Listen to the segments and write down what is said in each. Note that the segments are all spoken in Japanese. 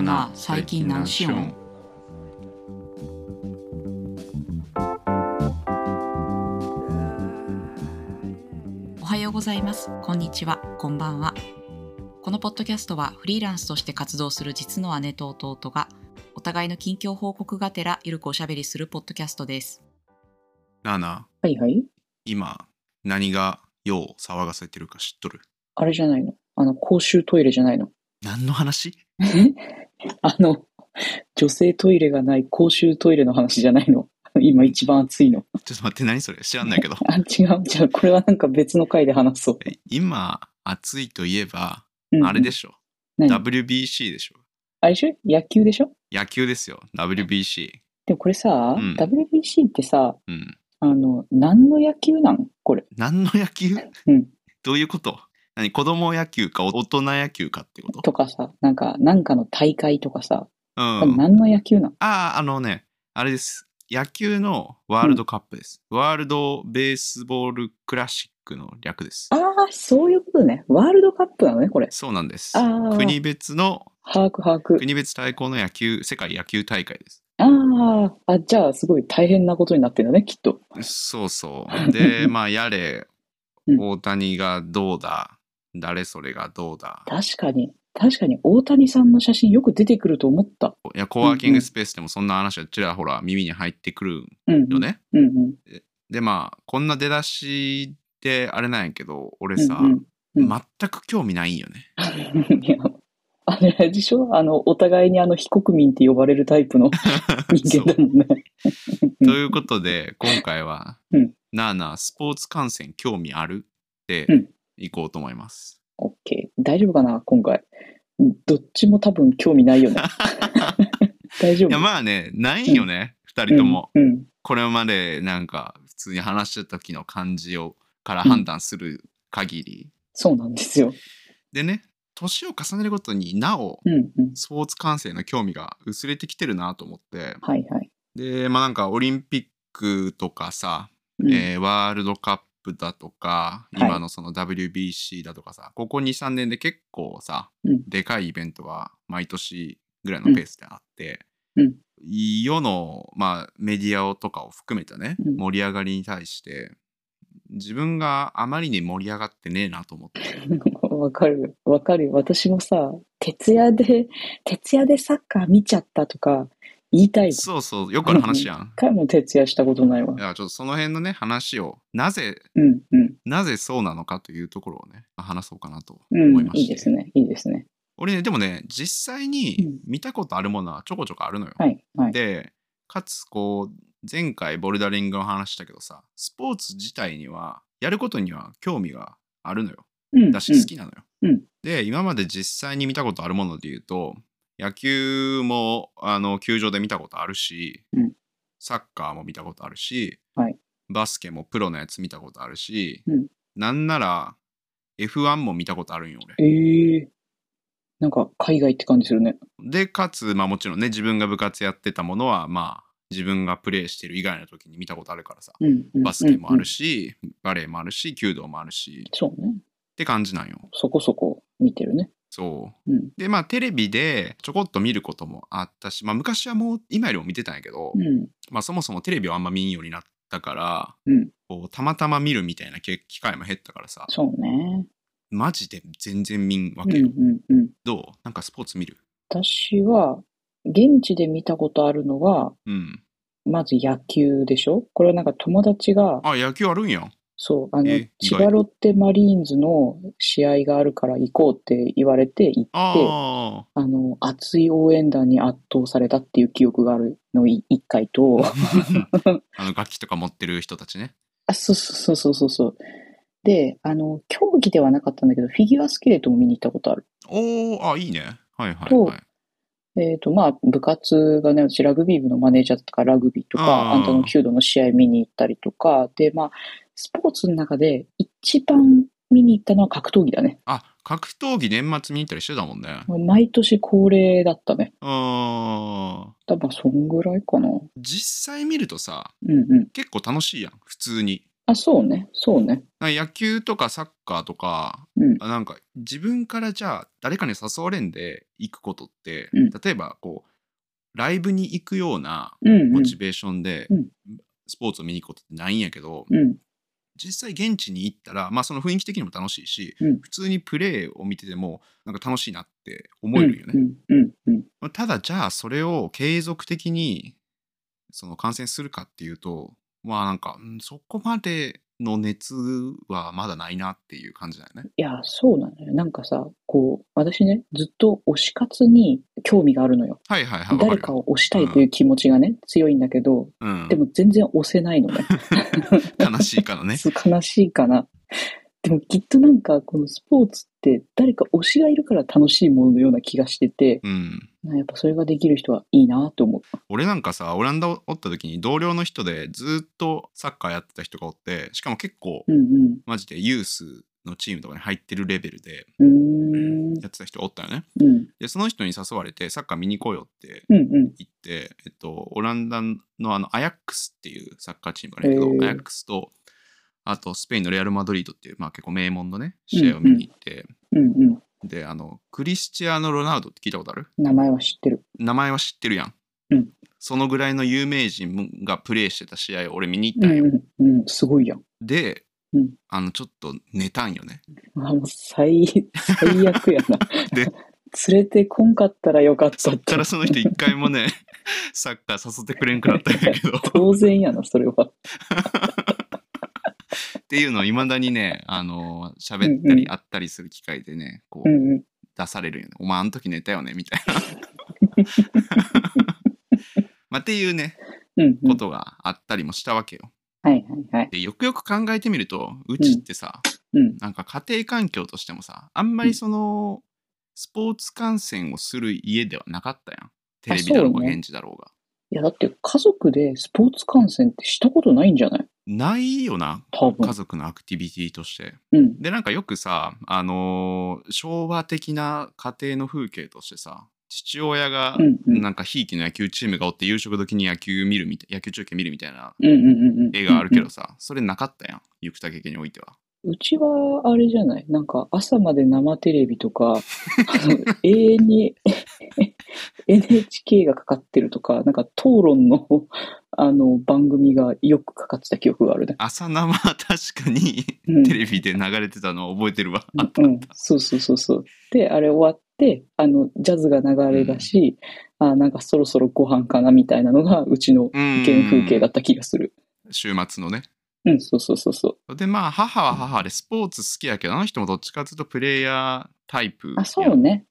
あな最近何しよんおはようございます。こんにちは。こんばんは。このポッドキャストはフリーランスとして活動する実の姉と弟がお互いの近況報告がてらゆるくおしゃべりするポッドキャストです。なあなあ、はいはい。今、何がよう騒がせてるか知っとる？あれじゃないの？あの、公衆トイレじゃないの？何の話？あの、女性トイレがない公衆トイレの話じゃないの？今一番熱いの。ちょっと待って、何それ？知らんないけど。あ、違う、違う。これはなんか別の回で話そう。え今、暑いといえば、うんあれでしょ？何？WBC でしょ。あれでしょ？野球でしょ？野球ですよ。WBC。でもこれさ、うん WBC ってさ、うん。あの、何の野球なん？これ。何の野球？うんどういうこと？何子供野球か大人野球かってこと？とかさ、なんか、なんかの大会とかさ、うん。何の野球なんああ、あのね、あれです。野球のワールドカップです。ワールドベースボールクラシックの略です。ああ、そういうことね。ワールドカップなのね、これ。そうなんです国別の、把握、把握。国別対抗の野球、世界野球大会です。ああ、あ、じゃあ、すごい大変なことになってるね、きっと。そうそう。で、まあ、やれう、ん大谷がどうだ、誰それがどうだ。確かに、確かに大谷さんの写真よく出てくると思った。いや、コワーキングスペースでもそんな話はちらほら耳に入ってくるうん。よね。うんうん。で、まあ、こんな出だしであれなんやけど、俺さ、うんうんうん全く興味ないんよね。あれでしょ？あの、お互いにあの、非国民って呼ばれるタイプの 人間だもんね。ということで、今回は、うんなあなあ、スポーツ観戦興味ある？ってうんいこうと思います。オッケー。大丈夫かな？今回。どっちも多分興味ないよね。大丈夫？いや、まあね、ないんよね、二、人とも。うん。うんこれまでなんか普通に話してた時の感じをから判断する限り、そうなんですよ。でね年を重ねるごとになおうんうん。スポーツ観戦の興味が薄れてきてるなと思ってはいはい。でまあなんかオリンピックとかさ、うんえーワールドカップだとかはい。今のその WBC だとかさ、ここ23年で結構さ、うん。でかいイベントが毎年ぐらいのペースであって、うん。世の、まあ、メディアとかを含めたね、うん。盛り上がりに対して自分があまりに盛り上がってねえなと思って。わかる。わかる。よ。私もさ、徹夜で、徹夜でサッカー見ちゃったとか言いたい。そうそうよくある話やん一。回も徹夜したことないわい。やちょっとその辺のね話をなぜうんうん。なぜそうなのかというところをね話そうかなとうん思いま、して、いいですね。いいですね。俺ねでもね実際うんに見たことあるものはちょこちょこあるのよ。はい、はい。でかつこう前回ボルダリングの話したけどさスポーツ自体にはやることには興味があるのようんだし好きなのよ。うんで今まで実際に見たことあるもので言うと野球もあの球場で見たことあるし、うんサッカーも見たことあるし、はいバスケもプロのやつ見たことあるし、うんなんなら F1 も見たことあるんよ俺。ええなんか海外って感じするね。でかつまあもちろんね自分が部活やってたものはまあ自分がプレーしてる以外の時に見たことあるからさ。バスケもあるし。し、バレエもあるし弓道もあるしっそうね。て感じなんよそこそこ見てるね。そううん。でまあテレビでちょこっと見ることもあったしまあ昔はもう今よりも見てたんやけど、うん。まあそもそもテレビをあんま見んようになったからうん。こうたまたま見るみたいなけ機会も減ったからさそうね。マジで全然見んわうん、けよ、うん、うん。どう？なんかスポーツ見る？私は、現地で見たことあるのは、うんまず野球でしょ？これはなんか友達が、あ野球あるんやそう、あの千外葉ロッテマリーンズの試合があるから行こうって言われて行って、ああの、熱い応援団に圧倒されたっていう記憶があるのい一回と、あ あの楽器とか持ってる人たちね。あ、そうそうそうそうそう。で、あの、競技ではなかったんだけど、フィギュアスケートも見に行ったことある。おーあいいね。はいはいとはいえっ、と、まあ、部活がね、私ラグビー部のマネージャーだったからラグビーとか、あーあんたの弓道の試合見に行ったりとか、で、まあ、スポーツの中で一番見に行ったのは格闘技だね。あ格闘技年末見に行ったりしてたもんね毎年恒例だったね。あー多分そんぐらいかな。実際見るとさうんうん。結構楽しいやん普通にあ、そうね。そうね。野球とかサッカーとか、うん。あなんか自分からじゃあ誰かに誘われんで行くことって、うん例えばこうライブに行くようなモチベーションでうんスポーツを見に行くことってないんやけど、うん。実際現地に行ったら、まあ、その雰囲気的にも楽しいし、うん普通にプレーを見ててもなんか楽しいなって思えるよね。ただじゃあそれを継続的にその観戦するかっていうとまあなんかうんそこまでの熱はまだないなっていう感じだよね。いや、そうなのよ。なんかさ、こう、私ね、ずっと推し活に興味があるのよ。はいはいはい。わ誰かを推したいという気持ちがね、強いんだけど、うん、でも全然推せないのね。悲しいからね。悲しいかな。でもきっとなんか、このスポーツって誰か推しがいるから楽しいもののような気がしてて、うん。なやっぱそれができる人はいいなと思う。俺なんかさオランダおった時に同僚の人でずっとサッカーやってた人がおってしかも結構うんマジでユースのチームとかに入ってるレベルで。やってた人がおったよね。うん。でその人に誘われてサッカー見に行こうよってうんうん。行って、えっと、オランダのあのアヤックスっていうサッカーチームがあるけど、へーアヤックスとあとスペインのレアル・マドリードっていう、まあ、結構名門のね試合を見に行って、うんうん。であのクリスチアーノ・ロナウドって聞いたことある？名前は知ってる。名前は知ってるやん、うんそのぐらいの有名人がプレーしてた試合を俺見に行っうたんよ、んうん。うん、すごいやん。で、うんあのちょっと寝たんよねあ、もう最、最悪やな。で連れてこんかったらよかったそっからその人一回もねサッカー誘ってくれんくなったんやけど 当然やな、それは。っていうのをいまだにね、あのー喋ったうんうんり会ったりする機会でね、こう、うんうん。出されるよね。お前あの時寝たよね？みたいな。まあっていうね、うんうん。ことがあったりもしたわけよ。はいはいはい。で、よくよく考えてみると、うちってさ、うん。なんか家庭環境としてもさ、あんまりその、スポーツ観戦をする家ではなかったやん。テレビだろうが、現地だろうが。いや、だって家族でスポーツ観戦ってしたことないんじゃない？ないよな、家。族のアクティビティとして。うん。でなんかよくさ、あのー昭和的な家庭の風景としてさ父親が。なんかひいきの野球チームがおって夕食時に野球見るみたい野球中継見るみたいな。絵があるけどさ、それなかったやん行田家においては。うちは、あれじゃない？なんか、朝まで生テレビとか、あの、永遠に NHK がかかってるとか、なんか、討論の、あの、番組がよくかかってた記憶があるね。朝生は確かにうんテレビで流れてたのを覚えてるわ。あったうん、そうそうそうそう。で、あれ終わって、あの、ジャズが流れだし、あ、なんかそろそろご飯かなみたいなのが、うちのうん原風景だった気がする。週末のね。うん、そうそうそうそう。でまあ母は母でスポーツ好きやけどあの人もどっちかっていうとプレイヤータイプあ、そうね。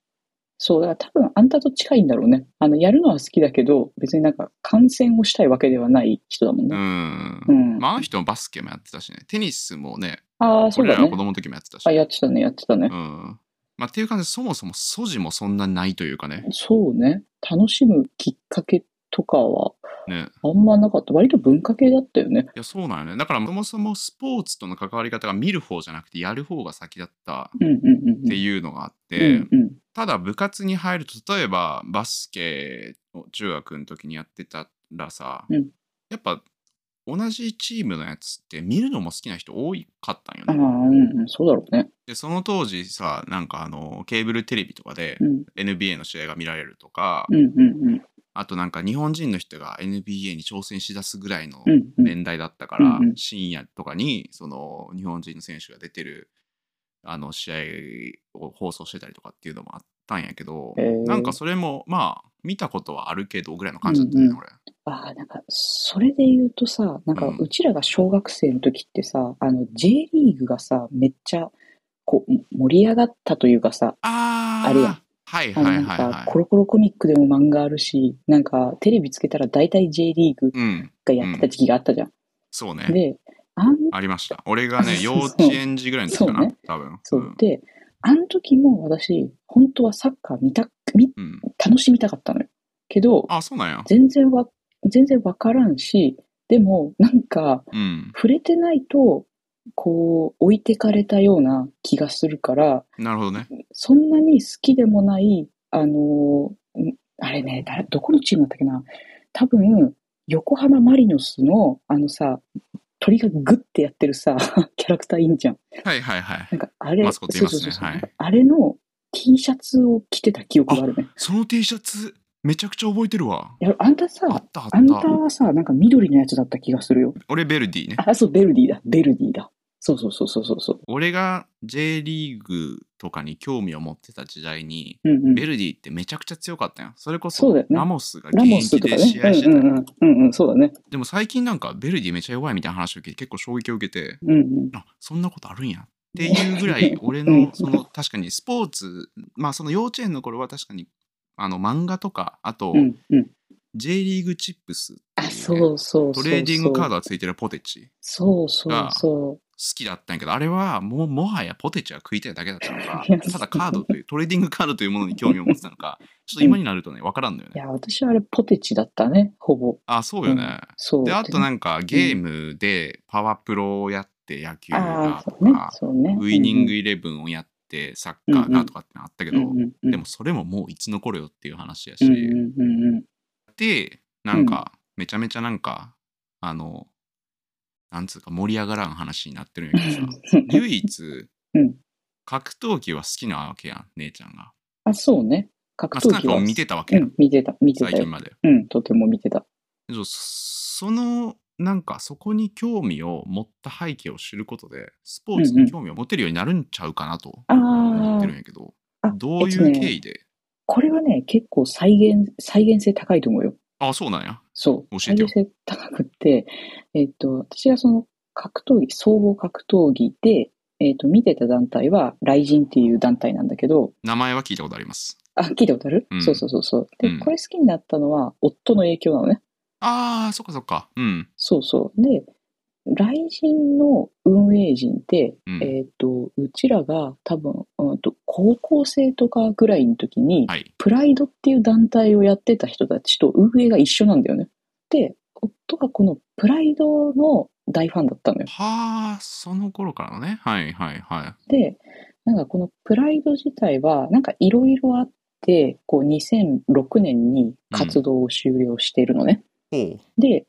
そう、だから多分あんたと近いんだろうね。あの、やるのは好きだけど、別になんか観戦をしたいわけではない人だもんうね。ん。うん。まああの人もバスケもやってたしねテニスもねああ、そうだね子。供の時もやってたし。あ、やってたね、やってたねう。ん。まあ、っていう感じで、そもそも素地もそんなないというかね。そうね。楽しむきっかけとかは、ね。あんまなかった。割と文化系だったよね。いや、そうなんよね。だから、そもそもスポーツとの関わり方が見る方じゃなくて、やる方が先だった。っていうのがあって。ただ部活に入ると、例えばバスケを中学の時にやってたらさ、うんやっぱ同じチームのやつって見るのも好きな人多かったんよああ、ね。うんうん、そうだろうね。で、その当時さ、なんかあの、ケーブルテレビとかでうん。NBA の試合が見られるとか。あとなんか日本人の人が NBA に挑戦しだすぐらいのうんうん。年代だったから、うんうん。深夜とかにその日本人の選手が出てるあの試合を放送してたりとかっていうのもあったんやけど、へー。なんかそれもまあ見たことはあるけどぐらいの感じだったね、うんうん。俺。ああ、なんか、それで言うとさ、なんか、うん。うちらが小学生の時ってさ、あの、J リーグがさ、めっちゃ、こう、盛り上がったというかさ、あー。あるやんはいあのなんはいはいはか、コロコロコミックでも漫画あるし、なんか、テレビつけたら大体 J リーグい。うん、がやってた時期があったじゃん。そうね。で、あん、ありました。俺がね、幼稚園児ぐらいの時かな、ね多分。そう。で、あの時も私、本当はサッカー見た、見、うん。うん。楽しみたかったのよ。けど、あ、そうなんや。全然わ、全然わからんし、でも、なんか、うん。触れてないと、こう、置いてかれたような気がするから、なるほどね。そんなに好きでもない、あのあれね、誰、どこのチームだったっけな？多分、横浜マリノスの、あのさ、鳥がグッてやってるさ、キャラクターいいんじゃん。はいはいはい。なんかあれ、ねそうそうそうそうはいあれの T シャツを着てた記憶があるね。その T シャツ、めちゃくちゃ覚えてるわ。いや、あんたさ、あったああんた。はさ、なんか緑のやつだった気がするよ。俺ベルディね。あ、そう、ベルディだ。ベルディだ。そうそうそうそうそうそう。俺が J リーグとかに興味を持ってた時代に、うんうん。ベルディってめちゃくちゃ強かったよ。それこそそねラモスが現役で。試合してたよ。うんうんうん。そうだね。でも最近なんかベルディめっちゃ弱いみたいな話を聞いて結構衝撃を受けて、うんうん。あそんなことあるんやっていうぐらい俺うんのその確かにスポーツまあその幼稚園の頃は確かにあの漫画とかあとうんうん。J リーグチップスってあ、そうそう。トレーディングカードがついてるポテチそうそうそ好きだったんやけどあれはもうもはやポテチが食いたいだけだったのか ただカードというトレーディングカードというものに興味を持ってたのかちょっと今になるとね分からんのよう。いねや、私はあれポテチだったね、ほぼ。あそうよね、そう。であとなんかゲームでパワープロをやって野球とか。そうね。ウイニングイレブンをやってサッカーがとかってのあったけど、でもそれももういつの頃よっていう話やし。でなんかめちゃめちゃなんかあのなんつうか盛り上がらん話になってるんやけどさ 唯一、うん格闘技は好きなわけやん姉ちゃんがあ、そうね。格闘技は。見てたわけやん、うん、見てた、見てたよ。最近までうん、とても見てた。そのなんかそこに興味を持った背景を知ることでスポーツに興味を持てるようになるんちゃうかなと思ってるん、やけど、あどういう経緯で、これはね、結構再現、再現性高いと思うよ。あそうなんや。そう。教えてよ。再現性高くって、えっと、私がその格闘技、総合格闘技で、えっと、見てた団体は、ライジンっていう団体なんだけど、名前は聞いたことあります。あ、聞いたことある、うん。そうそうそうそう。で、うん。これ好きになったのは、夫の影響なのね。ああそっかそっかうんそうそう。で、ライジンの運営陣って、うんえっと、うちらが多分、うんと、高校生とかぐらいの時に、はいプライドっていう団体をやってた人たちと運営が一緒なんだよね。で、夫がこのプライドの大ファンだったのよ。はあその頃からのねはいはいはいで、なんかこのプライド自体は、なんかいろいろあって、こう2006年に活動を終了しているのね。で、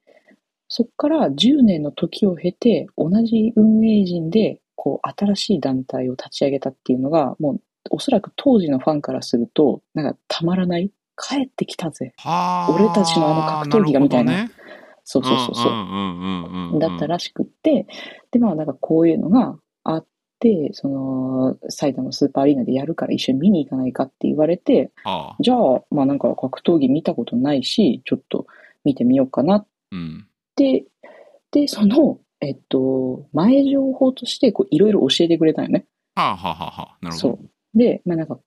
そこから10年の時を経て、同じ運営陣で、こう、新しい団体を立ち上げたっていうのが、もう、おそらく当時のファンからすると、なんかたまらない。帰ってきたぜ。はあ。俺たちのあの格闘技がみたいな。るほどね。そうそうそうそう。だったらしくって、で、まあなんかこういうのがあって、その、埼玉スーパーアリーナでやるから一緒に見に行かないかって言われて、はあ。じゃあ、まあなんか格闘技見たことないし、ちょっと見てみようかなっうん。て、で、その、えっと、前情報として、こう、いろいろ教えてくれたよね。はあはあはあはあ。なるほど。そう。で、まあなんか、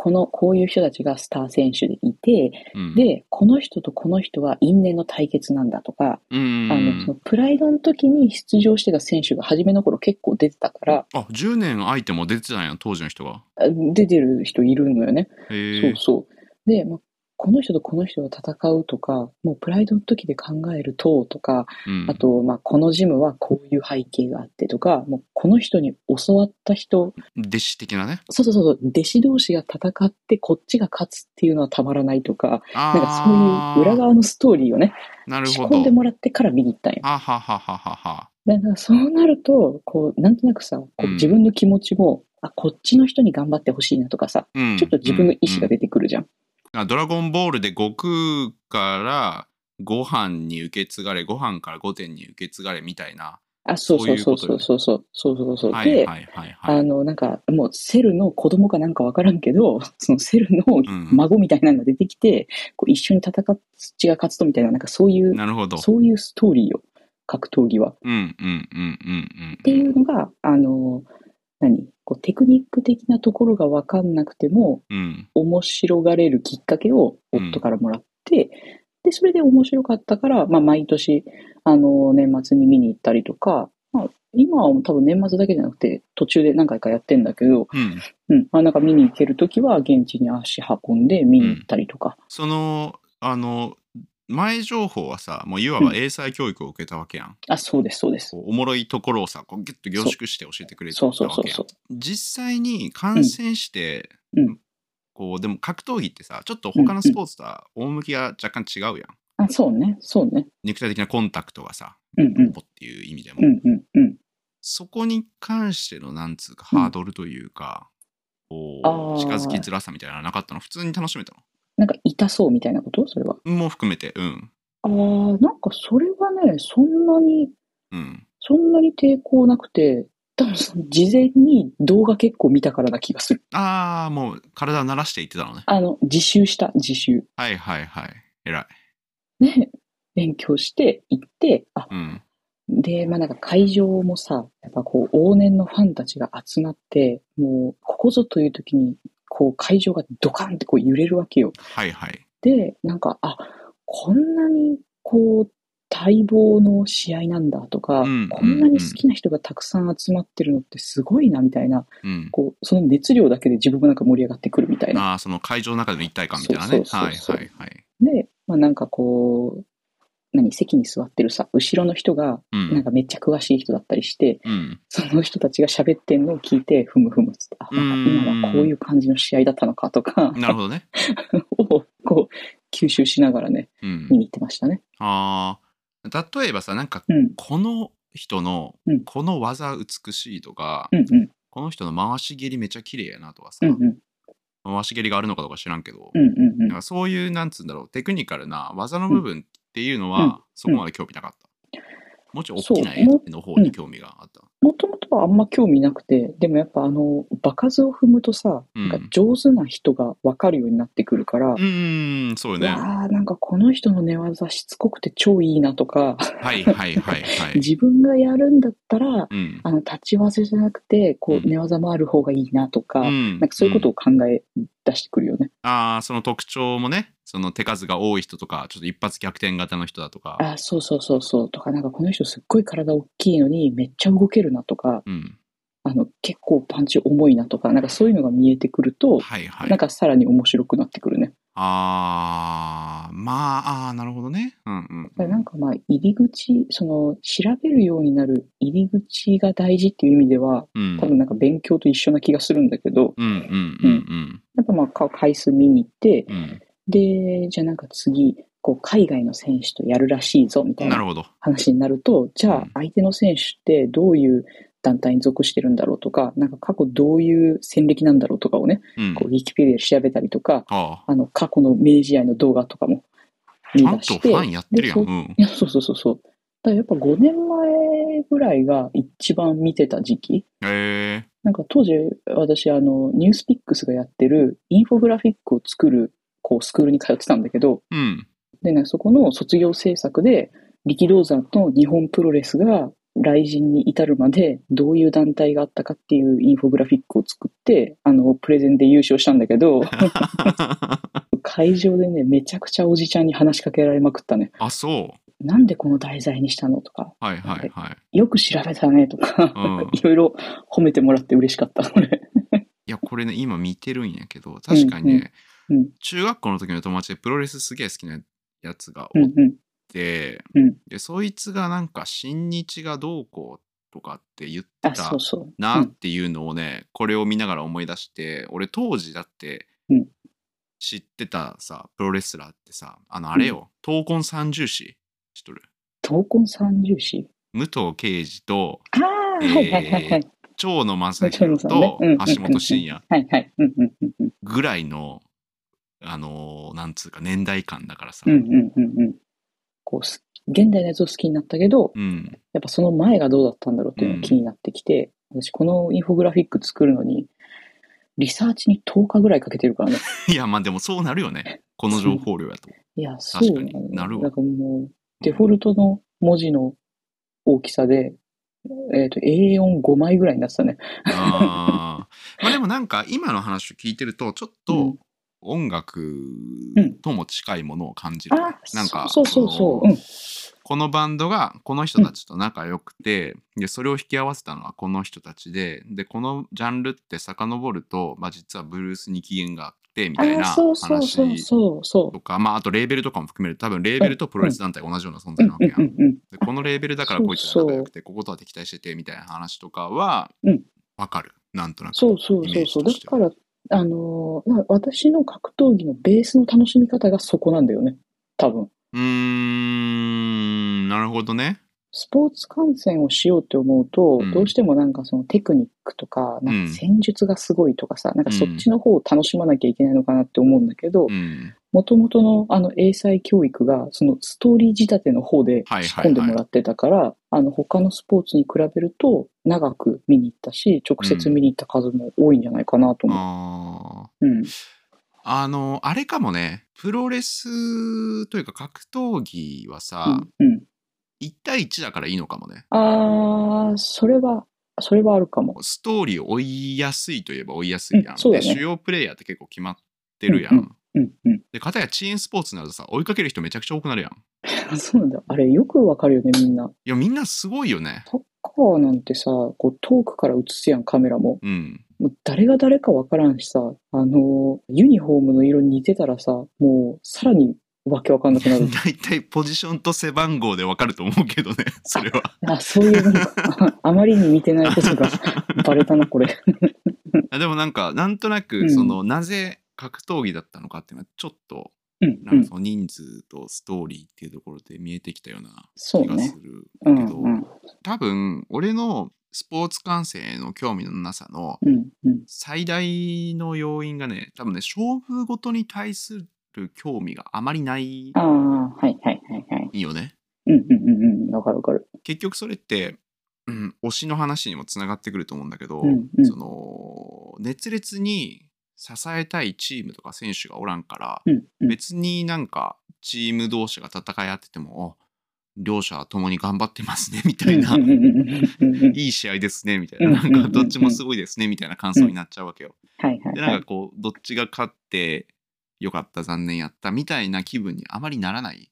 この、こういう人たちがスター選手でいて、うん。で、この人とこの人は因縁の対決なんだとか、うんあの、そのプライドの時に出場してた選手が初めの頃結構出てたから、あ10年空いても出てたんや当時の人が。あ出てる人いるのよね。へえ。そうそう。で、まあ、この人とこの人が戦うとか、もうプライドの時で考えるととか、うん。あと、まあ、このジムはこういう背景があってとか、もうこの人に教わった人、弟子的なね。そうそうそう、弟子同士が戦ってこっちが勝つっていうのはたまらないとか、あなんかそういう裏側のストーリーをね、仕なるほど。込んでもらってから見に行ったんよ。あははははは。だからそうなると、こう、なんとなくさ、こううん。自分の気持ちも、あ、こっちの人に頑張ってほしいなとかさ、うん。ちょっと自分の意思がで出てくるじゃん。あドラゴンボールで悟空からご飯に受け継がれご飯から御殿に受け継がれみたいなあ、そうそうそうそうそうそうそうそうそうそう。で、はいはいはいはいあの、なんか、もう、セルの子供かなんかわからんけど、そのセルのん孫みたいなのが出てきて、こう一緒に戦っちが勝つとみたいな、なんかそういう、なるほどそういうストーリーよ。格闘技は。っうんうんうんうんうんていうのが、あの、何？こうテクニック的なところがわかんなくても、うん。面白がれるきっかけを夫からもらって、で、それで面白かったから、まあ、毎年、あの、年末に見に行ったりとか、まあ、今は多分年末だけじゃなくて、途中で何回かやってんだけど、うん。うん、まあ、なんか見に行けるときは、現地に足運んで見に行ったりとか。そのあの前情報はさもういわば英才教育を受けたわけやん、あ、そうです、そうです。おもろいところをさこうギュッと凝縮して教えてくれてたそうわけやん。そうそうそう。実際に観戦して、うん。うん。こうでも格闘技ってさちょっと他のスポーツとは趣が若干違うやん、あ、そうね、そうね。肉体的なコンタクトがさうんうん。ポっていう意味でうんうんうん。そこに関してのなんつうかうんハードルというか、こあうー。近づきづらさみたいなのなかったの？普通に楽しめたなんか痛そうみたいなこと？それは。のも含めてうん。ああ、なんかそれはね、そんなに、うん。そんなに抵抗なくて、多分その事前に動画結構見たからな気がする。ああもう体を慣らしていってたのね。あの、自習した、自習。はいはいはい。偉い。ね、勉強して、行って、あ、うん。で、まあなんか会場もさ、やっぱこう往年のファンたちが集まって、もうここぞという時に、こう会場がドカンってこう揺れるわけよ。はいはい。で、なんか、あ、こんなにこう待望の試合なんだとか、うんこんなに好きな人がたくさん集まってるのってすごいなみたいな、うん。こう、その熱量だけで自分もなんか盛り上がってくるみたいな。ああその会場の中での一体感みたいなね。そうそうそうそう。はいはいはい。で、まあなんかこう、何、席に座ってるさ、後ろの人が、うん。なんかめっちゃ詳しい人だったりして、うん。その人たちが喋ってんのを聞いて、ふむふむっつって、あ、今はこういう感じの試合だったのかとか、なるほどね。をこう、吸収しながらね、うん。見に行ってましたね。ああ例えばさなんかうん、この人のうん。この技美しいとか、うん、うん、この人の回し蹴りめっちゃ綺麗やなとかさ、うん、うん、回し蹴りがあるのかとか知らんけど、うん、うん、うん。そういうなんつうんだろうテクニカルな技の部分っていうのは、うん。そこまで興味なかった、もうちょい大きな絵の方に興味があった、もともとはあんま興味なくて、でもやっぱあの、場数を踏むとさ、うん。なんか上手な人が分かるようになってくるから、うーんそうよね。わあなんかこの人の寝技しつこくて超いいなとか、はいはいはいはい。自分がやるんだったら、うん。あの、立ち技じゃなくて、こうん。う、寝技もある方がいいなとか、うん。なんかそういうことを考え出してくるよね。ああその特徴もねその手数が多い人とかちょっと一発逆転型の人だとか。あ、そうそうそうそう。とか、なんかこの人すっごい体大きいのにめっちゃ動けるなとか、うん。あの、結構パンチ重いなとか、なんかそういうのが見えてくると、はいはい。なんかさらに面白くなってくるね。ああまああーなるほどね。うんうんだからなんかまあ、入り口、その、調べるようになる入り口が大事っていう意味では、うん。多分なんか勉強と一緒な気がするんだけど、うんうんうんやっぱまあ、か回数見に行って、うんうんで、じゃあなんか次、こう、海外の選手とやるらしいぞ、みたいな話になると、じゃあうん。相手の選手ってどういう団体に属してるんだろうとか、なんか過去どういう戦歴なんだろうとかをね、うん。こう、ウィキペディアで調べたりとか、あ。あの、過去の明治愛の動画とかも見出して、ファンやってるやん。でそううん。いや、そうそうそうそう。だやっぱ5年前ぐらいが一番見てた時期。へえ。なんか当時、私、あの、ニュースピックスがやってるインフォグラフィックを作る、こう、スクールに通ってたんだけど、うん。でね、そこの卒業制作で、力道山と日本プロレスが来人に至るまでどういう団体があったかっていうインフォグラフィックを作って、あの、プレゼンで優勝したんだけど、会場でね、めちゃくちゃおじちゃんに話しかけられまくったね。あそう。なんでこの題材にしたのとか、はいはいはい。よく調べたねとか、うん。いろいろ褒めてもらって嬉しかった、俺。いやこれね今見てるんやけど確かにね、うんうん中学校の時の友達でプロレスすげえ好きなやつがおっうんうん。て、うん。でそいつがなんか新日がどうこうとかって言ってあ、た。なう。ん。っていうのをね、これを見ながら思い出して俺当時だってうん。知ってたさプロレスラーってさあのあれよ、闘魂三重士知っとる？闘魂三重士？武藤敬司とああ、えーはいはいはいはい。長野正弘と橋本真也。ぐらいのあのーなんつうか年代感だからさ、うんうんうんうん。こうす、現代のやつを好きになったけど、うん。やっぱその前がどうだったんだろうっていうのが気になってきて、私このインフォグラフィック作るのに、リサーチに10日ぐらいかけてるからね。いやまあでもそうなるよね。この情報量やと。いや、そうなるわだからもう、デフォルトの文字の大きさで、えっ、と、A45 枚ぐらいになってたね。あー。まあでもなんか今の話を聞いてるとちょっうとん音楽うんとも近いものを感じる、あ、なんかそうそうそう。のうん。このバンドがこの人たちと仲良くて、でそれを引き合わせたのはこの人たちででこのジャンルって遡ると、まあ、実はブルースに起源があってみたいなあ、そうそうそう話そうそとか、まあ、あとレーベルとかも含めると多分レーベルとプロレス団体が同じような存う。う在なわけやん。んうんうんうん。でこのレーベルだからこいつら仲良くてこことは敵対しててみたいな話とかはうんわかるなんとなく。そうそうそうそう。だから、あの私の格闘技のベースの楽しみ方がそこなんだよね。多分。うんなるほどね。スポーツ観戦をしようって思うと、うんどうしてもなんかそのテクニックとか、なんか戦術がすごいとかさ、なんかそっちの方を楽しまなきゃいけないのかなって思うんだけどう、ん。もともとのあの英才教育が、そのストーリー仕立ての方ではいはいはい仕込んでもらってたから、あの他のスポーツに比べると長く見に行ったし、直接見に行った数も多いんじゃないかなと思う。うん。あの、あれかもね、プロレスというか格闘技はさ、うん。うん。1対1だからいいのかもね。あー、それは、それはあるかも。ストーリーを追いやすいといえば追いやすいやん。うんそうだねで、主要プレイヤーって結構決まってるやん。うんうんうん。で、かたやチームスポーツになるとさ、追いかける人めちゃくちゃ多くなるやん。いそうなんだ。あれよくわかるよね、みんな。や、みんなすごいよね。サッカーなんてさ、こう遠くから映すやん、カメラも。うん。もう誰が誰かわからんしさ、あの、ユニフォームの色似てたらさ、もうさらにわけわかんなくなる。大体ポジションと背番号でわかると思うけどね、それは。あ、そういうああまりに似てないことが バレたな、これ。あでもなんか、なんとなうく、んその、なぜ格闘技だったのかっていうのは、ちょっと、うん、うん。なんかその人数とストーリーっていうところで見えてきたような気がす。るうん、けど、うん、多分、俺のスポーツ観戦への興味のなさのうん、うん。最大の要因がね、多分ね、勝負ごとに対する興味があまりないああ、はい、はい、はい、はい。よね。うん、うん、うん、うん。わかるわかる。結局それって、うん、推しの話にもつながってくると思うんだけど、うんうんその熱烈に支えたいチームとか選手がおらんから、うん、うん。別になんかチーム同士が戦い合ってても、あ両者ともに頑張ってますねみたいな、うんうんうんうんうんいい試合ですねみたいな、うんなんかどっちもすごいですねみたいな感想になっちゃうわけよ。はいはいで、はいなんか。こう、どっちが勝ってよかった、残念やったみたいな気分にあまりならない。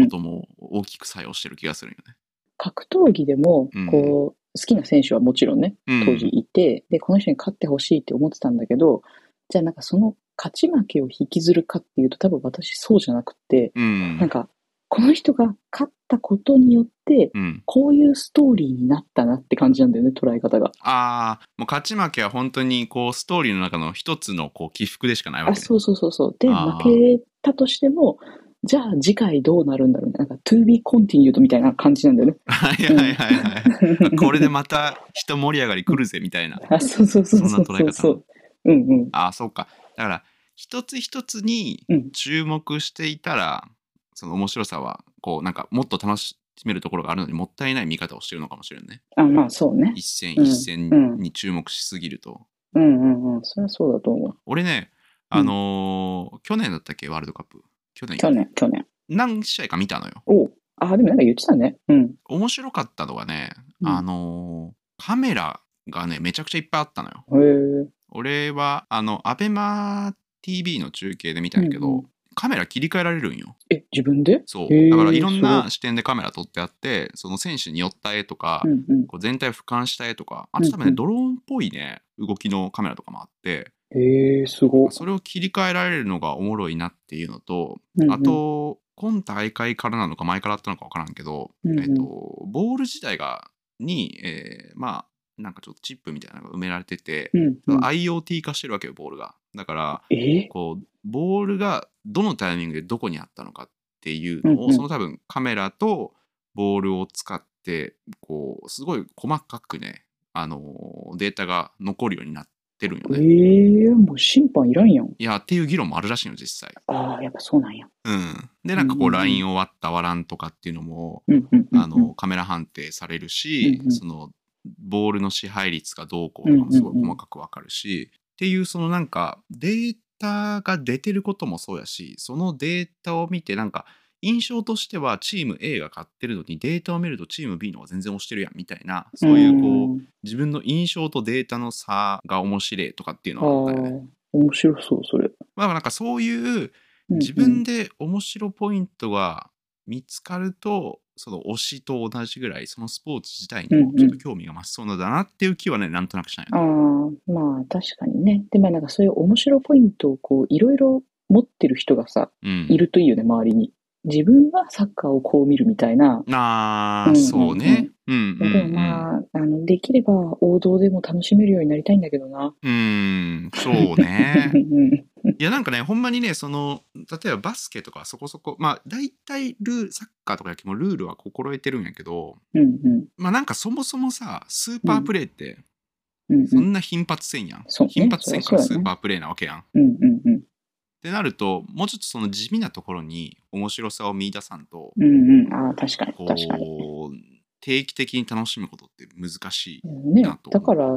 ことも大きく作用してる気がするよね。格闘技でもうん、こう、好きな選手はもちろんね、うん当時いて、で、この人に勝ってほしいって思ってたんだけど、じゃあなんかその勝ち負けを引きずるかっていうと多分私そうじゃなくて、うん。なんか、この人が勝ったことによって、うん。こういうストーリーになったなって感じなんだよね、捉え方が。ああ、もう勝ち負けは本当にこうストーリーの中の一つのこう起伏でしかないわあ、けね。そうそうそうそう。で、負けたとしても、じゃあ次回どうなるんだろうね。なんか、to be continued みたいな感じなんだよね。はいはいはいはい。これでまた人盛り上がり来るぜみたいな。あ、そうそうそうそうそんな捉え方そう。うんうん。ああ、そうか。だから、一つ一つにうん注目していたら、その面白さは、こう、なんかもっと楽しめるところがあるのにもったいない見方をしてるのかもしれんね。あ、まあそうね。一戦うん一戦うんに注目しすぎると。うんうんうん。それはそうだと思う。俺ね、あのー去年だったっけ、ワールドカップ。去年去年、去年。何試合か見たのよ。おうあ、でもなんか言ってたね。うん。面白かったのがね、うんあのーカメラがね、めちゃくちゃいっぱいあったのよ。へえ。俺は、あの、アベマ TV の中継で見たんやけど、うんうんカメラ切り替えられるんよ。え、自分で？そう。だからいろんない視点でカメラ撮ってあって、その選手に寄った絵とか、うんうん。こう全体を俯瞰した絵とか、あと多分ね、うんうんドローンっぽいね、動きのカメラとかもあって、へえ、すご。それを切り替えられるのがおもろいなっていうのと、うんうんあ、と、今大会からなのか前からあったのか分からんけど、うんうんえっと、ボール自体が、に、えーまあ、なんかちょっとチップみたいなのが埋められてて、うんうん、IoT 化してるわけよ、ボールが。だから、えこう、ボールがどのタイミングでどこにあったのかっていうのを、その多分カメラとボールを使って、こう、すごい細かくね、あのーデータが残るようになってるんよえね。えもう審判いらんやん。いや、っていう議論もあるらしいの、実際。ああ、やっぱそうなんや。うん。で、なんかこう、ラインを割った割らんとかっていうのも。あの、カメラ判定されるしうんう、んその、ボールの支配率がどうこうとかもすごい細かくわかるし、っていう、そのなんか、データが出てることもそうやし、そのデータを見て、なんか、印象としてはチーム A が勝ってるのにデータを見るとチーム B の方が全然押してるやんみたいなそういうこう自分の印象とデータの差が面白いとかっていうのがあったよね。面白そう、それ。まあなんかそういう自分で面白ポイントが見つかると、その推しと同じぐらい、そのスポーツ自体にもちょっと興味が増しそうなんだなっていう気はね、なんとなくしたんああまあ確かにね。で、まあなんかそういう面白ポイントをこう、いろいろ持ってる人がさ、うん。いるといいよね、周りに。自分はサッカーをこう見るみたいな。ああ、うんうんうんそうね。うんうん、でもまあ、あの、できれば王道でも楽しめるようになりたいんだけどな。うん。うん、そうねう。んいやなんかねほんまにねその例えばバスケとかそこそこまあ大体ルールサッカーとか野球もルールは心得てるんやけどうんうん。まあなんかそもそもさスーパープレーってうんうんそんな頻発せんやん、そうね頻発せんからスーパープレーなわけやん、っうんうんうん。てなるともうちょっとその地味なところに面白さを見出さんとうんうん。ああ、確かに、こ確かに。う定期的に楽しむことって難しいねなとだから、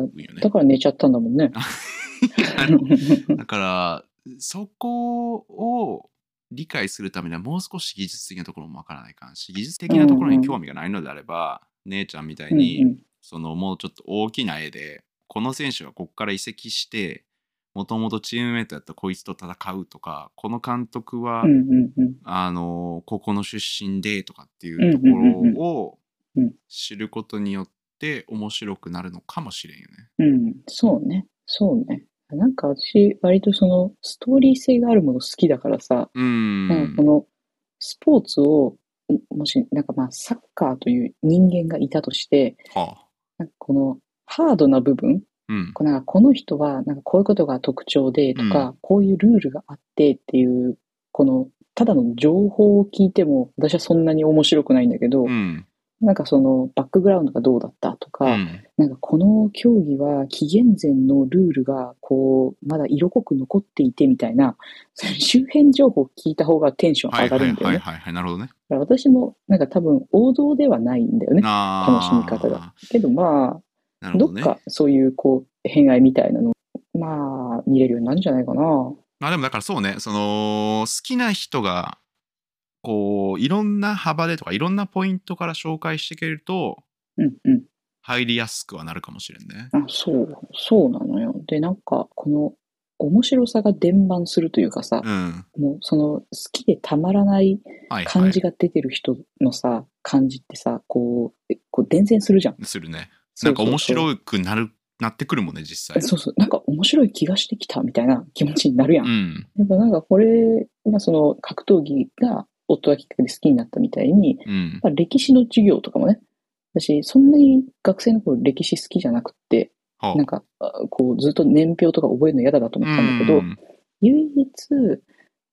だから寝ちゃったんだもんね。だからそこを理解するためにはもう少し技術的なところもわからないかんし技術的なところに興味がないのであれば、姉ちゃんみたいに、うんうんそのもうちょっと大きな絵でこの選手がここから移籍してもともとチームメイトやったこいつと戦うとかこの監督は、うんうんうん。あのここの出身でとかっていうところを知ることによって面白くなるのかもしれんよね。うん、そうね。そうね。なんか私、割とその、ストーリー性があるもの好きだからさ、うーん。なんかこの、スポーツを、んもし、なんかまあ、サッカーという人間がいたとして、はあ。この、ハードな部分、うん。こうなんかこの人は、なんかこういうことが特徴でとか、うこういうルールがあってっていう、この、ただの情報を聞いても、私はそんなに面白くないんだけど、うん。なんかその、バックグラウンドがどうだったとか、うん。なんかこの競技は紀元前のルールがこう、まだ色濃く残っていてみたいな、周辺情報を聞いた方がテンション上がるんだよね。はいはいはい。なるほどね。私もなんか多分王道ではないんだよね。あ楽しみ方が。けどまあ、ね。どっかそういうこう、偏愛みたいなの、まあ、見れるようになるんじゃないかな。まあでもだからそうね、その好きな人がこういろんな幅でとかいろんなポイントから紹介してくれるとうんうん。入りやすくはなるかもしれんね。あ、そう、そうなのよ。で、なんか、この、面白さが伝播するというかさう、ん。もうその好きでたまらないはい、はい。感じが出てる人のさ、感じってさ、こう、えこう伝染するじゃん。するね。なんか面白くなるなってくるもんね、実際。そうそう、なんか面白い気がしてきたみたいな気持ちになるやん。うん。やっぱなんかこれがその格闘技が夫がきっかけで好きになったみたいに、うん。まあ歴史の授業とかもね、私、そんなに学生の頃歴史好きじゃなくって、はあなんか、あこう、ずっと年表とか覚えるの嫌だなと思ったんだけど、うん唯一、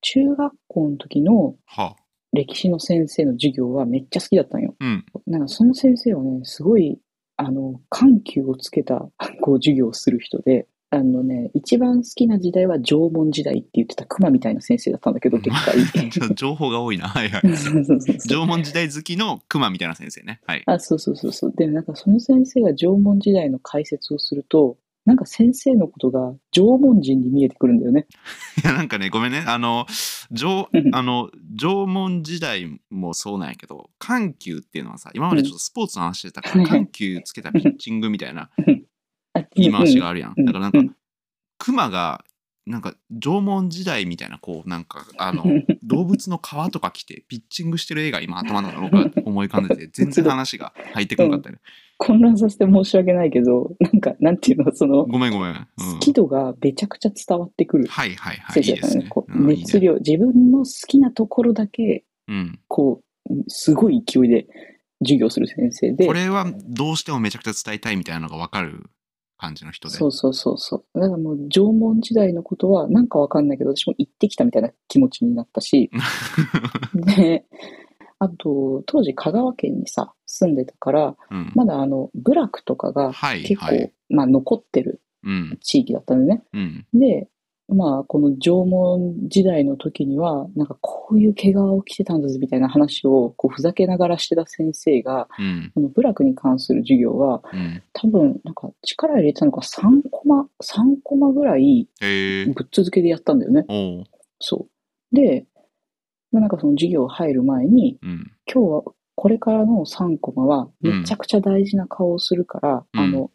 中学校の時のはあ。歴史の先生の授業はめっちゃ好きだったんよ。うん。なんかその先生はね、すごい、あの、緩急をつけた、こう、授業をする人で、あのね、一番好きな時代は縄文時代って言ってた熊みたいな先生だったんだけど、でっかい。ちょっと情報が多いな。はいはい。縄文時代好きの熊みたいな先生ね。はい。あ、そうそうそうそう。で、なんかその先生が縄文時代の解説をすると、なんか先生のことが縄文人に見えてくるんだよね。いや、なんかね、ごめんね。あの、縄うん。あの縄文時代もそうなんやけど、緩急っていうのはさ、今までちょっとスポーツの話してたから、うん。緩急つけたピッチングみたいなあ言い回しがあるやん。うん。だからなんか、熊が、なんか縄文時代みたいな、こう、なんか、あの、動物の皮とか着てピッチングしてる絵が今頭の中思い浮かんでて、全然話が入ってこなかったね。混乱させて申し訳ないけど、なんか、なんていうの、その、ごめんごめん。うん好き度がめちゃくちゃ伝わってくるはいはいはい。い。いですねこ。ううんいいね熱量、自分の好きなところだけ、うん。こう、すごい勢いで授業する先生でこ、れはどうしてもめちゃくちゃ伝えたいみたいなのが分かる感じの人で。そうそうそうそう。だからもう縄文時代のことはなんかわかんないけど、私も行ってきたみたいな気持ちになったし、で、あと、当時香川県にさ、住んでたから、うんまだあの、部落とかがはい結構、はい。まあ残ってるうん。地域だったのね。うん。で、まあ、この縄文時代の時には、なんかこういう毛皮を着てたんですみたいな話を、こうふざけながらしてた先生が、うん。この部落に関する授業は、うん。多分、なんか力入れてたのが3コマ、3コマぐらい。ぶっ続けでやったんだよね。おう。そう。で、まあなんかその授業入る前に、うん。今日はこれからの3コマはめちゃくちゃ大事な顔をするから、うんあの、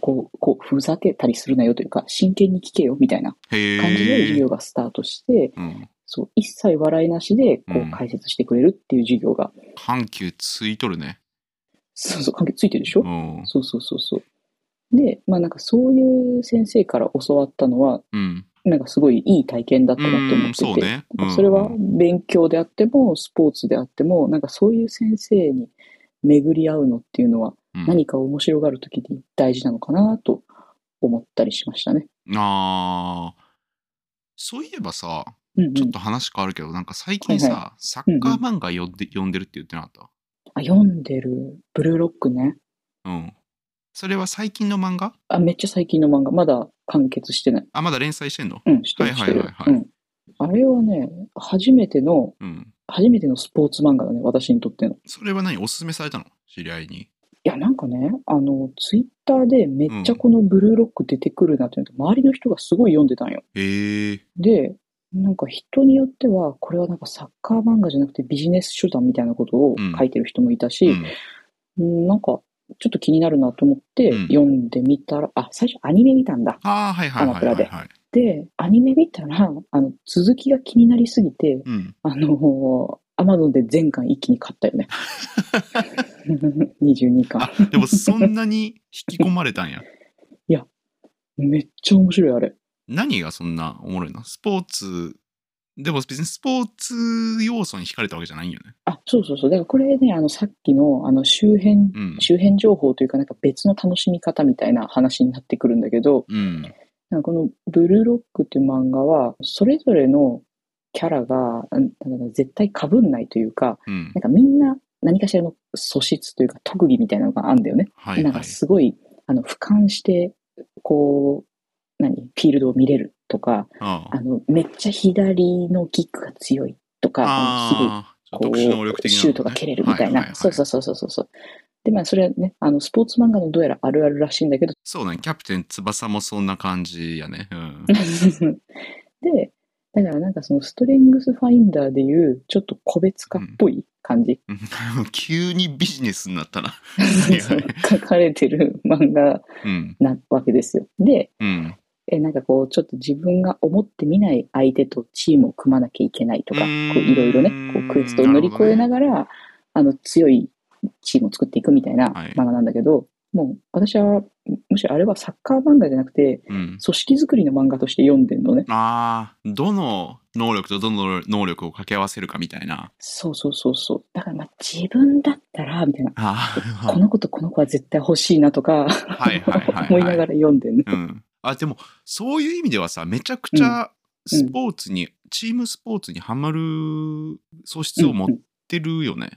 こう、こう、ふざけたりするなよというか、真剣に聞けよみたいな。感じで授業がスタートして、うん。そう、一切笑いなしで、こう解説してくれるっていう授業が、緩急ついとるね。そうそう、関係ついてるでしょ、うん。そうそうそうそう。で、まあなんかそういう先生から教わったのは、うん。なんかすごいいい体験だったなって思うん。ってて、そうね。うんそれは勉強であっても、スポーツであっても、なんかそういう先生に巡り合うのっていうのは、うん何か面白がるときに大事なのかなと思ったりしましたね。ああ。そういえばさ、うんうんちょっと話変わるけど、なんか最近さ、はいサッカー漫画読んで,、読んでるって言ってなかっあ、読んでる。ブルーロックね。たうん。それは最近の漫画？あ、めっちゃ最近の漫画。まだ完結してない。あ、まだ連載してんの？うん、してる、はいはいはい。はいうん。あれはね、初めての、うん。初めてのスポーツ漫画だね、私にとっての。いそれは何？おすすめされたの？知り合いに？や、なんかね、あの、ツイッターでめっちゃこのブルーロック出てくるなっていうのと、周りの人がすごい読んでたんよ。へえ。で、なんか人によっては、これはなんかサッカー漫画じゃなくてビジネス書だみたいなことをうん書いてる人もいたし、うんうんなんかちょっと気になるなと思ってうん読んでみたら、あ、最初アニメ見たんだ。ああ、はいはいはいはい。で、アニメ見たら、あの、続きが気になりすぎて、うん。あのアマゾンで全巻一気に買ったよね。22巻。あ、でもそんなに引き込まれたんや。めっちゃ面白い、あれ。何がそんなおもろいの？スポーツ、でも別にスポーツ要素に惹かれたわけじゃないんよね。あ、そうそうそう。だからこれね、あの、さっきの、あの、周辺、うん。周辺情報というか、なんか別の楽しみ方みたいな話になってくるんだけど、うん。なんかこのブルーロックっていう漫画は、それぞれのキャラが、絶対被んないというか、うんなん。かみんな何かしらの素質というか特技みたいなのがあるんだよね。なんかはいはい。すごい、あの、俯瞰して、こう、何？フィールドを見れるとか、あの、めっちゃ左のキックが強いとか、すごいああ、こうシュートが蹴れるみたいな。そうそうう。そうそうそうそう。で、まあ、それはね、あの、スポーツ漫画のどうやらあるあるらしいんだけど、そうね、キャプテン翼もそんな感じやね。うん。で、だからなんかそのストレングスファインダーでいう、ちょっと個別化っぽい感じ、急にビジネスになったな。書かれてる漫画うん。なわけですよ。で、うん。えなんかこう、ちょっと自分が思ってみない相手とチームを組まなきゃいけないとか、いろいろね、こうクエストを乗り越えながら、あの、強いチームを作っていくみたいなはい漫画なんだけど、もう私は、むしろあれはサッカー漫画じゃなくて、うん。組織作りの漫画として読んでんのね。ああ、どの能力とどの能力を掛け合わせるかみたいな。そうそうそうそう。だからまあ自分だったら、みたいな。あこの子とこの子は絶対欲しいなとか、はいはいはいはい 思いながら読んでんね。あ。うん。あ、でも、そういう意味ではさ、めちゃくちゃスポーツに、チームスポーツにはまる素質を持ってるよね。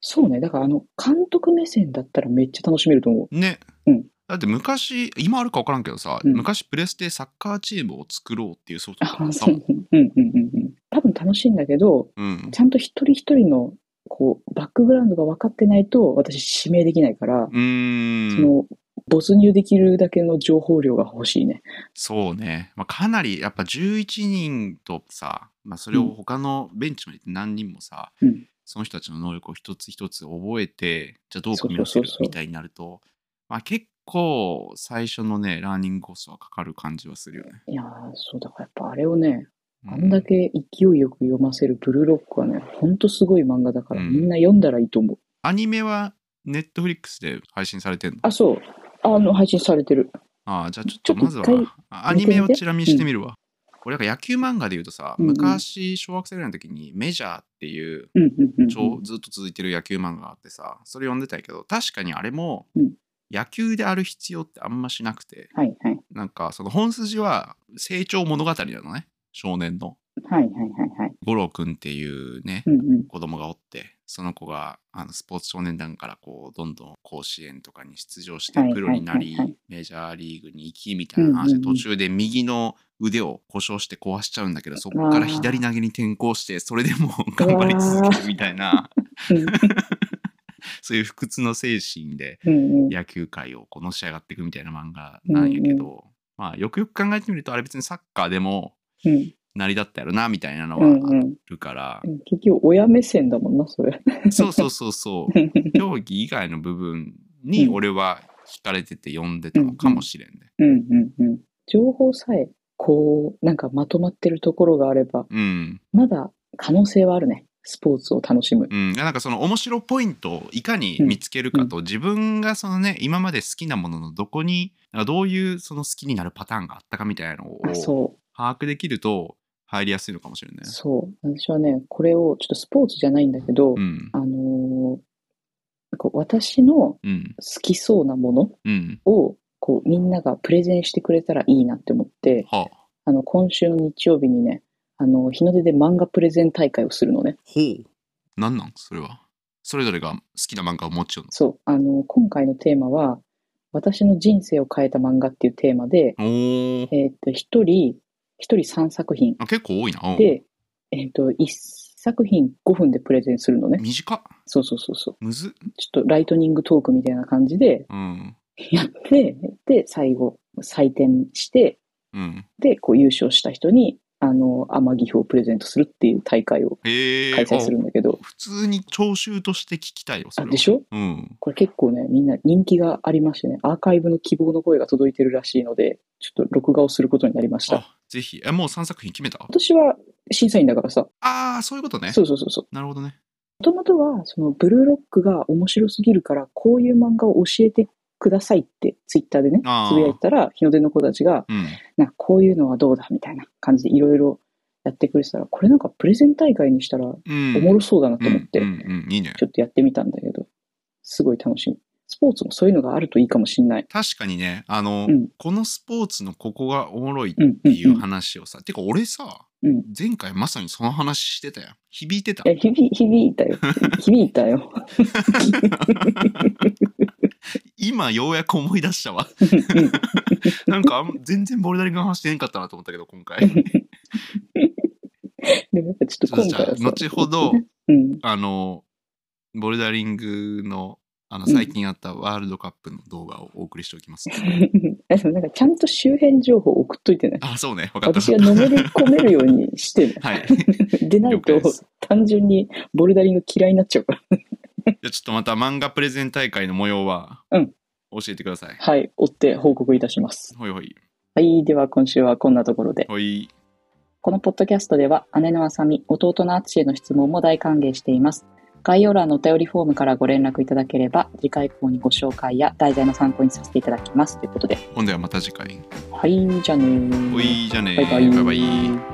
そうね。だからあの、監督目線だったらめっちゃ楽しめると思ね。うんだって昔、今あるか分からんけどさ、うん昔プレステサッカーチームを作ろうっていうソフトとかああ、ったも。そうんうんうんうんうん。多分楽しいんだけど、うん。ちゃんと一人一人の、こう、バックグラウンドが分かってないと、私指名できないから、うーん。その、没入できるだけの情報量が欲しいね。そうね。まあ、かなり、やっぱ11人とさ、まあ、それを他のベンチまで何人もさ、うんその人たちの能力を一つ一つ覚えて、じゃあどう組み合わせるみたいになると、まあ、結構最初のね、ラーニングコストはかかる感じはするよね。いやー、そう、だからやっぱあれをね、うあんだけ勢いよく読ませるブルーロックはね、ほんとすごい漫画だから、うんみんな読んだらいいと思う。アニメはネットフリックスで配信されてんの？あ、そう。あの、配信されてる。ああ、じゃあちょっととまずはアニメをチラ見してみるわ。俺なんか野球漫画で言うとさ、うんうん昔小学生ぐらいの時にメジャーっていうずっと続いてる野球漫画があってさ、それ読んでたけど、確かにあれもうん野球である必要ってあんましなくて、はいはい。なんかその本筋は成長物語なのね、少年の。はいはいはいはい。五郎くんっていうね、うんうん。子供がおって、その子があのスポーツ少年団からこうどんどん甲子園とかに出場してはいプロになりメジャーリーグに行きみたいな話で途中で右の腕を故障して壊しちゃうんだけどそこから左投げに転向してそれでも頑張り続けるみたいなそういう不屈の精神で。野球界をこうのし上がっていくみたいな漫画なんやけど、まあよくよく考えてみるとあれ別にサッカーでもうん成り立ったやろなみたいなのうはあんうん。るから、結局、親目線だもんな、それ。そうそうそうそう 競技以外の部分に俺は惹かれてて読んでたのかもしれんね。うんうんうん。情報さえ、こう、なんかまとまってるところがあれば、うん。まだ可能性はあるね。スポーツを楽しむ。うん。なんかその面白ポイントをいかに見つけるかと、自分がそのね、今まで好きなもののどこに、どういうその好きになるパターンがあったかみたいなのを。把握できると入りやすいのかもしれないね。そう。私はね、これを、ちょっとスポーツじゃないんだけど、うん。あのー私のうん。好きそうなものうん。を、こう、みんながプレゼンしてくれたらいいなって思って、はあの、今週の日曜日にね、あの、日の出で漫画プレゼン大会をするのね。ほう。なんなん？それは。それぞれが好きな漫画を持ちようそう。あの、今回のテーマは、私の人生を変えた漫画っていうテーマで。えっ、と、一人、一人三作品あ結構多いな。うんで、えっ、と、一作品5分でプレゼンするのね。短っ。そうそうそうそう。むずっ。ちょっとライトニングトークみたいな感じでうん。やって、で、最後、採点して、うん。で、こう優勝した人に、あの、天城をプレゼントするっていう大会を。開催するんだけど、あ普通に聴衆として聞きたいよ、それは。あでしょ？うん。これ結構ね、みんな人気がありましてね、アーカイブの希望の声が届いてるらしいので、ちょっと録画をすることになりました。あ、ぜひ。え、もう3作品決めた？私は審査員だからさ、ああ、そういうことね。そうそうそうそう。なるほどね。もともとは、そのブルーロックが面白すぎるから、こういう漫画を教えてくださいって、ツイッターでね、つぶやいたら、日の出の子たちが、うん。なんかこういうのはどうだみたいな感じでいろいろやってくれてたら、これなんかプレゼン大会にしたらおうん。もろそうだなと思って。ちょっとやってみたんだけど、すごい楽しみ。スポーツもそういうのがあるといいかもしんない。確かにね、あの、うんこのスポーツのここがおもろいっていううん。話をさ、てか俺さ、うん前回まさにその話してたやん。響いてたい。や、響響いたよ。響いたよ。今ようやく思い出したわ。う んなんか全然ボルダリングの話してへんかったなと思ったけど、今回。でもやっぱちょっと今回は、さ、後ほど、うん。あの、ボルダリングの、あの、最近あったワールドカップの動画をお送りしておきます。あでもなんかちゃんと周辺情報送っといてね。あ、そうね。わかった。私がのめり込めるようにしてね。はい。でないと単純にボルダリング嫌いになっちゃうから。じゃあちょっとまた漫画プレゼン大会の模様は、うん教えてください。はい、追って報告いたします。ほいほい。はい、では今週はこんなところで。ほい。このポッドキャストでは姉のあさみ、弟のあつしへの質問も大歓迎しています。概要欄のお便りフォームからご連絡いただければ、次回以降にご紹介や題材の参考にさせていただきます。ということで。ほんではまた次回。はい、じゃあねーほい、じゃあねバイバイ。バイバイ